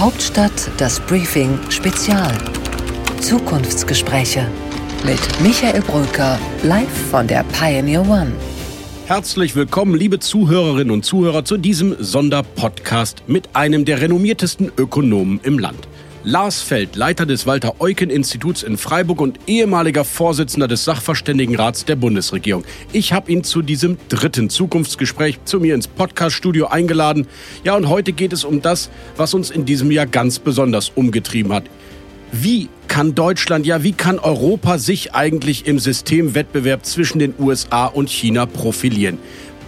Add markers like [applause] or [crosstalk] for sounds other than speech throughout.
Hauptstadt das Briefing Spezial. Zukunftsgespräche mit Michael Brücker live von der Pioneer One. Herzlich willkommen, liebe Zuhörerinnen und Zuhörer, zu diesem Sonderpodcast mit einem der renommiertesten Ökonomen im Land. Lars Feld, Leiter des Walter-Eucken-Instituts in Freiburg und ehemaliger Vorsitzender des Sachverständigenrats der Bundesregierung. Ich habe ihn zu diesem dritten Zukunftsgespräch zu mir ins Podcaststudio eingeladen. Ja, und heute geht es um das, was uns in diesem Jahr ganz besonders umgetrieben hat. Wie kann Deutschland, ja, wie kann Europa sich eigentlich im Systemwettbewerb zwischen den USA und China profilieren?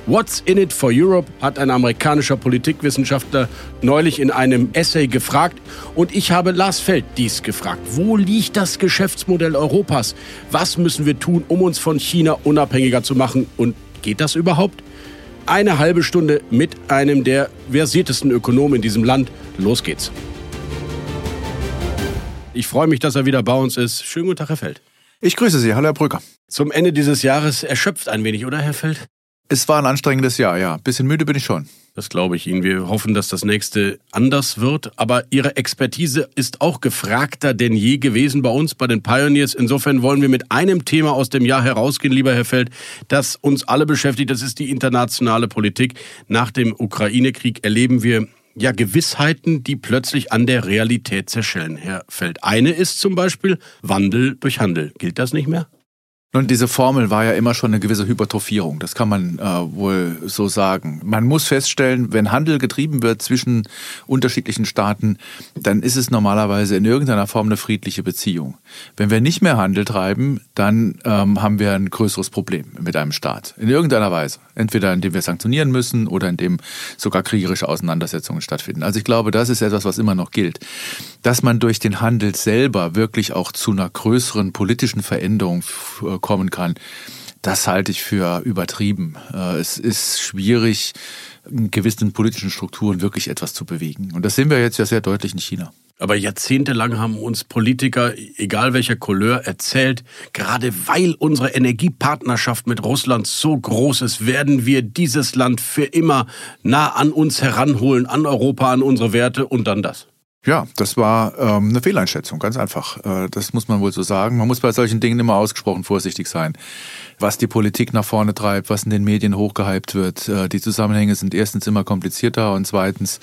What's in it for Europe hat ein amerikanischer Politikwissenschaftler neulich in einem Essay gefragt und ich habe Lars Feld dies gefragt. Wo liegt das Geschäftsmodell Europas? Was müssen wir tun, um uns von China unabhängiger zu machen und geht das überhaupt? Eine halbe Stunde mit einem der versiertesten Ökonomen in diesem Land. Los geht's. Ich freue mich, dass er wieder bei uns ist. Schönen guten Tag, Herr Feld. Ich grüße Sie. Hallo, Herr Brücker. Zum Ende dieses Jahres erschöpft ein wenig, oder, Herr Feld? Es war ein anstrengendes Jahr, ja. Bisschen müde bin ich schon. Das glaube ich Ihnen. Wir hoffen, dass das nächste anders wird. Aber Ihre Expertise ist auch gefragter denn je gewesen bei uns, bei den Pioneers. Insofern wollen wir mit einem Thema aus dem Jahr herausgehen, lieber Herr Feld, das uns alle beschäftigt. Das ist die internationale Politik. Nach dem Ukraine-Krieg erleben wir ja Gewissheiten, die plötzlich an der Realität zerschellen, Herr Feld. Eine ist zum Beispiel Wandel durch Handel. Gilt das nicht mehr? Nun, diese Formel war ja immer schon eine gewisse Hypertrophierung, das kann man äh, wohl so sagen. Man muss feststellen, wenn Handel getrieben wird zwischen unterschiedlichen Staaten, dann ist es normalerweise in irgendeiner Form eine friedliche Beziehung. Wenn wir nicht mehr Handel treiben, dann ähm, haben wir ein größeres Problem mit einem Staat. In irgendeiner Weise. Entweder indem wir sanktionieren müssen oder indem sogar kriegerische Auseinandersetzungen stattfinden. Also ich glaube, das ist etwas, was immer noch gilt. Dass man durch den Handel selber wirklich auch zu einer größeren politischen Veränderung äh, kommen kann, das halte ich für übertrieben. Äh, es ist schwierig, in gewissen politischen Strukturen wirklich etwas zu bewegen. Und das sehen wir jetzt ja sehr deutlich in China. Aber jahrzehntelang haben uns Politiker, egal welcher Couleur, erzählt, gerade weil unsere Energiepartnerschaft mit Russland so groß ist, werden wir dieses Land für immer nah an uns heranholen, an Europa, an unsere Werte und dann das. Ja, das war ähm, eine Fehleinschätzung, ganz einfach. Äh, das muss man wohl so sagen. Man muss bei solchen Dingen immer ausgesprochen vorsichtig sein. Was die Politik nach vorne treibt, was in den Medien hochgehypt wird, äh, die Zusammenhänge sind erstens immer komplizierter und zweitens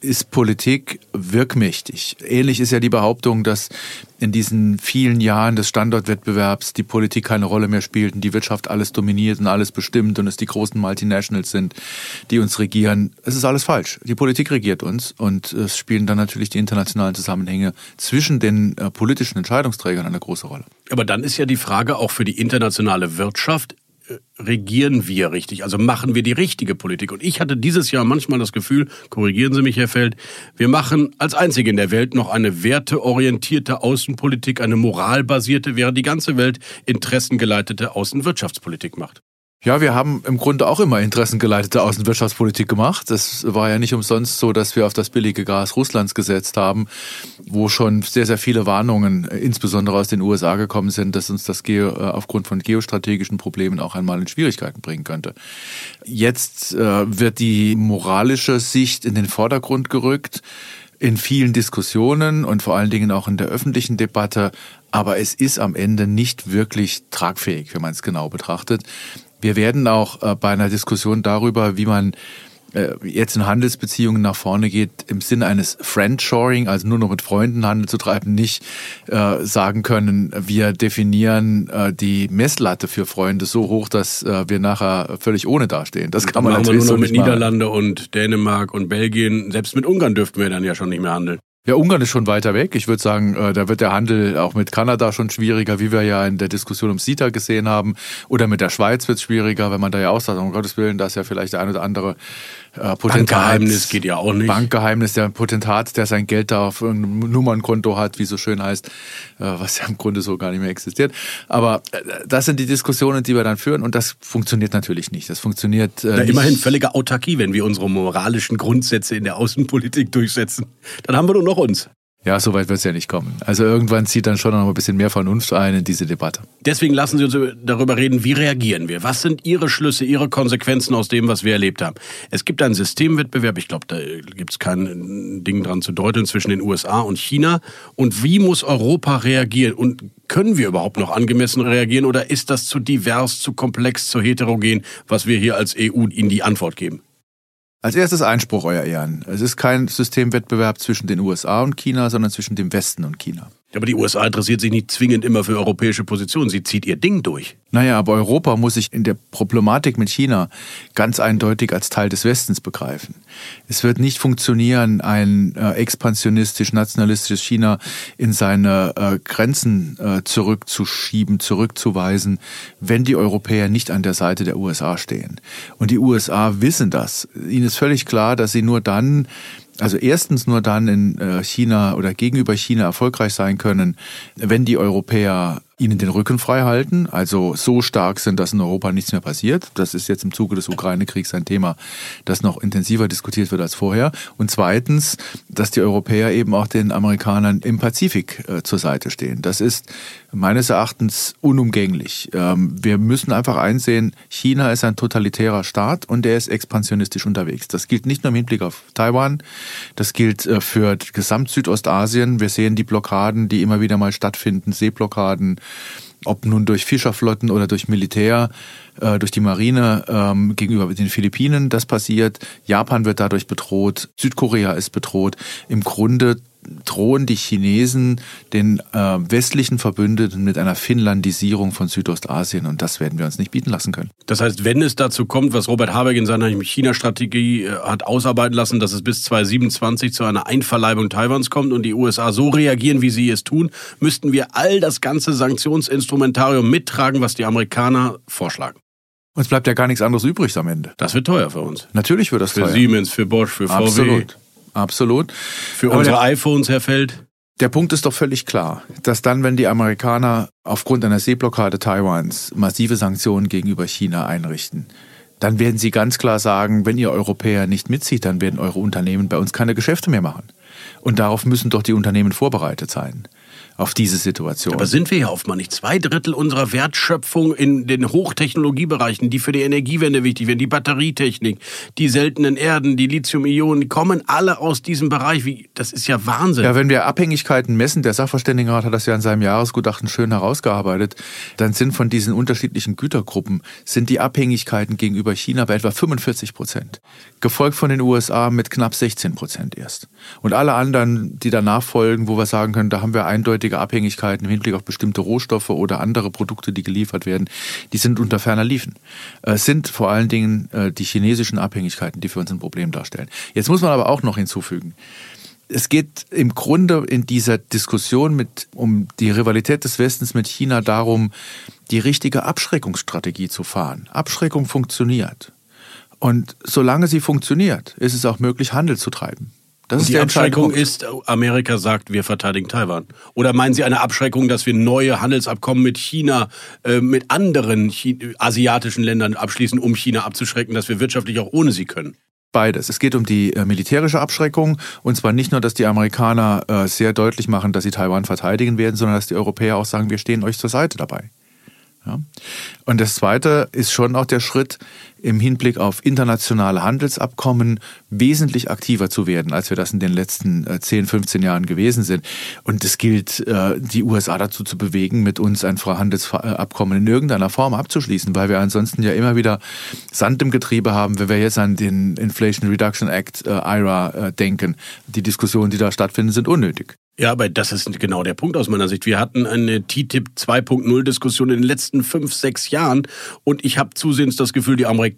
ist Politik wirkmächtig. Ähnlich ist ja die Behauptung, dass in diesen vielen Jahren des Standortwettbewerbs die Politik keine Rolle mehr spielt und die Wirtschaft alles dominiert und alles bestimmt und es die großen Multinationals sind, die uns regieren. Es ist alles falsch. Die Politik regiert uns und es spielen dann natürlich die internationalen Zusammenhänge zwischen den äh, politischen Entscheidungsträgern eine große Rolle. Aber dann ist ja die Frage auch für die internationale Wirtschaft, regieren wir richtig? Also machen wir die richtige Politik? Und ich hatte dieses Jahr manchmal das Gefühl, korrigieren Sie mich, Herr Feld, wir machen als einzige in der Welt noch eine werteorientierte Außenpolitik, eine moralbasierte, während die ganze Welt interessengeleitete Außenwirtschaftspolitik macht. Ja, wir haben im Grunde auch immer interessengeleitete Außenwirtschaftspolitik gemacht. Das war ja nicht umsonst so, dass wir auf das billige Gas Russlands gesetzt haben, wo schon sehr, sehr viele Warnungen, insbesondere aus den USA gekommen sind, dass uns das Geo, äh, aufgrund von geostrategischen Problemen auch einmal in Schwierigkeiten bringen könnte. Jetzt äh, wird die moralische Sicht in den Vordergrund gerückt in vielen Diskussionen und vor allen Dingen auch in der öffentlichen Debatte. Aber es ist am Ende nicht wirklich tragfähig, wenn man es genau betrachtet. Wir werden auch äh, bei einer Diskussion darüber, wie man äh, jetzt in Handelsbeziehungen nach vorne geht, im Sinne eines Friendshoring, also nur noch mit Freunden Handel zu treiben, nicht äh, sagen können, wir definieren äh, die Messlatte für Freunde so hoch, dass äh, wir nachher völlig ohne dastehen. Das kann man Machen natürlich wir nur noch so mit Niederlande und Dänemark und Belgien. Selbst mit Ungarn dürften wir dann ja schon nicht mehr handeln. Ja, Ungarn ist schon weiter weg. Ich würde sagen, äh, da wird der Handel auch mit Kanada schon schwieriger, wie wir ja in der Diskussion um CETA gesehen haben. Oder mit der Schweiz wird es schwieriger, wenn man da ja auch sagt, um Gottes Willen, da ist ja vielleicht der ein oder andere äh, Potentat. Bankgeheimnis geht ja auch nicht. Bankgeheimnis, der Potentat, der sein Geld da auf einem Nummernkonto hat, wie so schön heißt, äh, was ja im Grunde so gar nicht mehr existiert. Aber äh, das sind die Diskussionen, die wir dann führen und das funktioniert natürlich nicht. Das funktioniert äh, ja, immerhin völlige Autarkie, wenn wir unsere moralischen Grundsätze in der Außenpolitik durchsetzen. Dann haben wir nur noch uns. Ja, so weit wird es ja nicht kommen. Also irgendwann zieht dann schon noch ein bisschen mehr Vernunft ein in diese Debatte. Deswegen lassen Sie uns darüber reden, wie reagieren wir? Was sind Ihre Schlüsse, Ihre Konsequenzen aus dem, was wir erlebt haben? Es gibt einen Systemwettbewerb, ich glaube, da gibt es kein Ding dran zu deuteln, zwischen den USA und China. Und wie muss Europa reagieren? Und können wir überhaupt noch angemessen reagieren oder ist das zu divers, zu komplex, zu heterogen, was wir hier als EU in die Antwort geben? Als erstes Einspruch, Euer Ehren. Es ist kein Systemwettbewerb zwischen den USA und China, sondern zwischen dem Westen und China. Aber die USA interessiert sich nicht zwingend immer für europäische Positionen. Sie zieht ihr Ding durch. Naja, aber Europa muss sich in der Problematik mit China ganz eindeutig als Teil des Westens begreifen. Es wird nicht funktionieren, ein äh, expansionistisch-nationalistisches China in seine äh, Grenzen äh, zurückzuschieben, zurückzuweisen, wenn die Europäer nicht an der Seite der USA stehen. Und die USA wissen das. Ihnen ist völlig klar, dass sie nur dann also erstens nur dann in äh, China oder gegenüber China erfolgreich sein können, wenn die Europäer ihnen den Rücken frei halten, also so stark sind, dass in Europa nichts mehr passiert. Das ist jetzt im Zuge des Ukraine-Kriegs ein Thema, das noch intensiver diskutiert wird als vorher. Und zweitens, dass die Europäer eben auch den Amerikanern im Pazifik äh, zur Seite stehen. Das ist meines Erachtens unumgänglich. Ähm, wir müssen einfach einsehen, China ist ein totalitärer Staat und der ist expansionistisch unterwegs. Das gilt nicht nur im Hinblick auf Taiwan, das gilt äh, für gesamt Südostasien. Wir sehen die Blockaden, die immer wieder mal stattfinden, Seeblockaden, ob nun durch Fischerflotten oder durch Militär, äh, durch die Marine ähm, gegenüber den Philippinen das passiert. Japan wird dadurch bedroht, Südkorea ist bedroht. Im Grunde drohen die Chinesen den äh, westlichen Verbündeten mit einer Finnlandisierung von Südostasien und das werden wir uns nicht bieten lassen können. Das heißt, wenn es dazu kommt, was Robert Habeck in seiner China-Strategie äh, hat ausarbeiten lassen, dass es bis 2027 zu einer Einverleibung Taiwans kommt und die USA so reagieren, wie sie es tun, müssten wir all das ganze Sanktionsinstrumentarium mittragen, was die Amerikaner vorschlagen. Uns bleibt ja gar nichts anderes übrig am Ende. Das wird teuer für uns. Natürlich wird das für teuer. Für Siemens, für Bosch, für VW. Absolut. Absolut. Für unsere der, iPhones, Herr Feld? Der Punkt ist doch völlig klar, dass dann, wenn die Amerikaner aufgrund einer Seeblockade Taiwans massive Sanktionen gegenüber China einrichten, dann werden sie ganz klar sagen, wenn ihr Europäer nicht mitzieht, dann werden eure Unternehmen bei uns keine Geschäfte mehr machen. Und darauf müssen doch die Unternehmen vorbereitet sein auf diese Situation. Aber sind wir ja oft mal nicht? Zwei Drittel unserer Wertschöpfung in den Hochtechnologiebereichen, die für die Energiewende wichtig werden, die Batterietechnik, die seltenen Erden, die Lithium-Ionen, die kommen alle aus diesem Bereich. Wie, das ist ja Wahnsinn. Ja, wenn wir Abhängigkeiten messen, der Sachverständigenrat hat das ja in seinem Jahresgutachten schön herausgearbeitet, dann sind von diesen unterschiedlichen Gütergruppen, sind die Abhängigkeiten gegenüber China bei etwa 45 Prozent. Gefolgt von den USA mit knapp 16 Prozent erst. Und alle anderen, die danach folgen, wo wir sagen können, da haben wir eindeutig einseitige Abhängigkeiten im Hinblick auf bestimmte Rohstoffe oder andere Produkte, die geliefert werden, die sind unter ferner Liefen. Es sind vor allen Dingen äh, die chinesischen Abhängigkeiten, die für uns ein Problem darstellen. Jetzt muss man aber auch noch hinzufügen, es geht im Grunde in dieser Diskussion mit, um die Rivalität des Westens mit China darum, die richtige Abschreckungsstrategie zu fahren. Abschreckung funktioniert. Und solange sie funktioniert, ist es auch möglich, Handel zu treiben. Das ist die Abschreckung ist, Amerika sagt, wir verteidigen Taiwan. Oder meinen Sie eine Abschreckung, dass wir neue Handelsabkommen mit China, äh, mit anderen China, asiatischen Ländern abschließen, um China abzuschrecken, dass wir wirtschaftlich auch ohne sie können? Beides. Es geht um die äh, militärische Abschreckung und zwar nicht nur, dass die Amerikaner äh, sehr deutlich machen, dass sie Taiwan verteidigen werden, sondern dass die Europäer auch sagen, wir stehen euch zur Seite dabei. Ja. Und das Zweite ist schon auch der Schritt, im Hinblick auf internationale Handelsabkommen wesentlich aktiver zu werden, als wir das in den letzten 10, äh, 15 Jahren gewesen sind. Und es gilt, äh, die USA dazu zu bewegen, mit uns ein Freihandelsabkommen in irgendeiner Form abzuschließen, weil wir ansonsten ja immer wieder Sand im Getriebe haben, wenn wir jetzt an den Inflation Reduction Act, äh, IRA, denken. Die Diskussionen, die da stattfinden, sind unnötig. Ja, aber das ist genau der Punkt aus meiner Sicht. Wir hatten eine TTIP 2.0 Diskussion in den letzten fünf, sechs Jahren und ich habe zusehends das Gefühl, die Amerikaner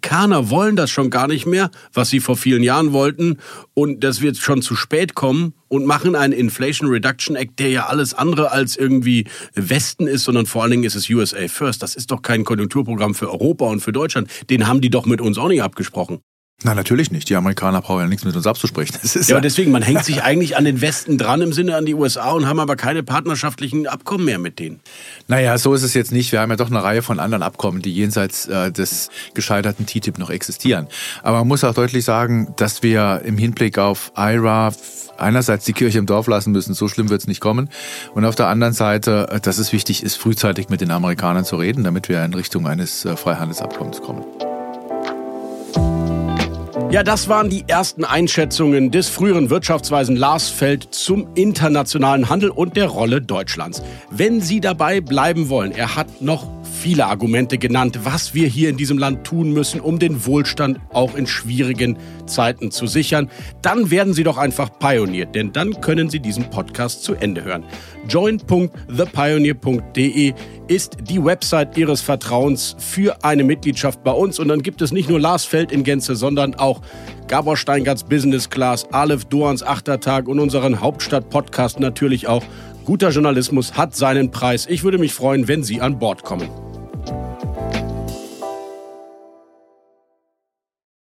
wollen das schon gar nicht mehr, was sie vor vielen Jahren wollten und das wird schon zu spät kommen und machen einen Inflation Reduction Act, der ja alles andere als irgendwie Westen ist, sondern vor allen Dingen ist es USA First. Das ist doch kein Konjunkturprogramm für Europa und für Deutschland. Den haben die doch mit uns auch nicht abgesprochen. Na, natürlich nicht. Die Amerikaner brauchen ja nichts mit uns abzusprechen. [laughs] Ja, ja deswegen, man hängt sich eigentlich an den Westen dran im Sinne an die USA und haben aber keine partnerschaftlichen Abkommen mehr mit denen. Naja, so ist es jetzt nicht. Wir haben ja doch eine Reihe von anderen Abkommen, die jenseits äh, des gescheiterten TTIP noch existieren. Aber man muss auch deutlich sagen, dass wir im Hinblick auf IRA einerseits die Kirche im Dorf lassen müssen, so schlimm wird es nicht kommen. Und auf der anderen Seite, äh, dass es wichtig ist, frühzeitig mit den Amerikanern zu reden, damit wir in Richtung eines äh, Freihandelsabkommens kommen. Ja, das waren die ersten Einschätzungen des früheren Wirtschaftsweisen Lars Feld zum internationalen Handel und der Rolle Deutschlands. Wenn Sie dabei bleiben wollen, er hat noch viele Argumente genannt, was wir hier in diesem Land tun müssen, um den Wohlstand auch in schwierigen Zeiten zu sichern. Dann werden Sie doch einfach Pionier, denn dann können Sie diesen Podcast zu Ende hören. join.thepioneer.de ist die Website Ihres Vertrauens für eine Mitgliedschaft bei uns. Und dann gibt es nicht nur Lars Feld in Gänze, sondern auch Gabor Steingarts Business Class, Aleph Doans Achtertag und unseren Hauptstadt-Podcast natürlich auch. Guter Journalismus hat seinen Preis. Ich würde mich freuen, wenn Sie an Bord kommen.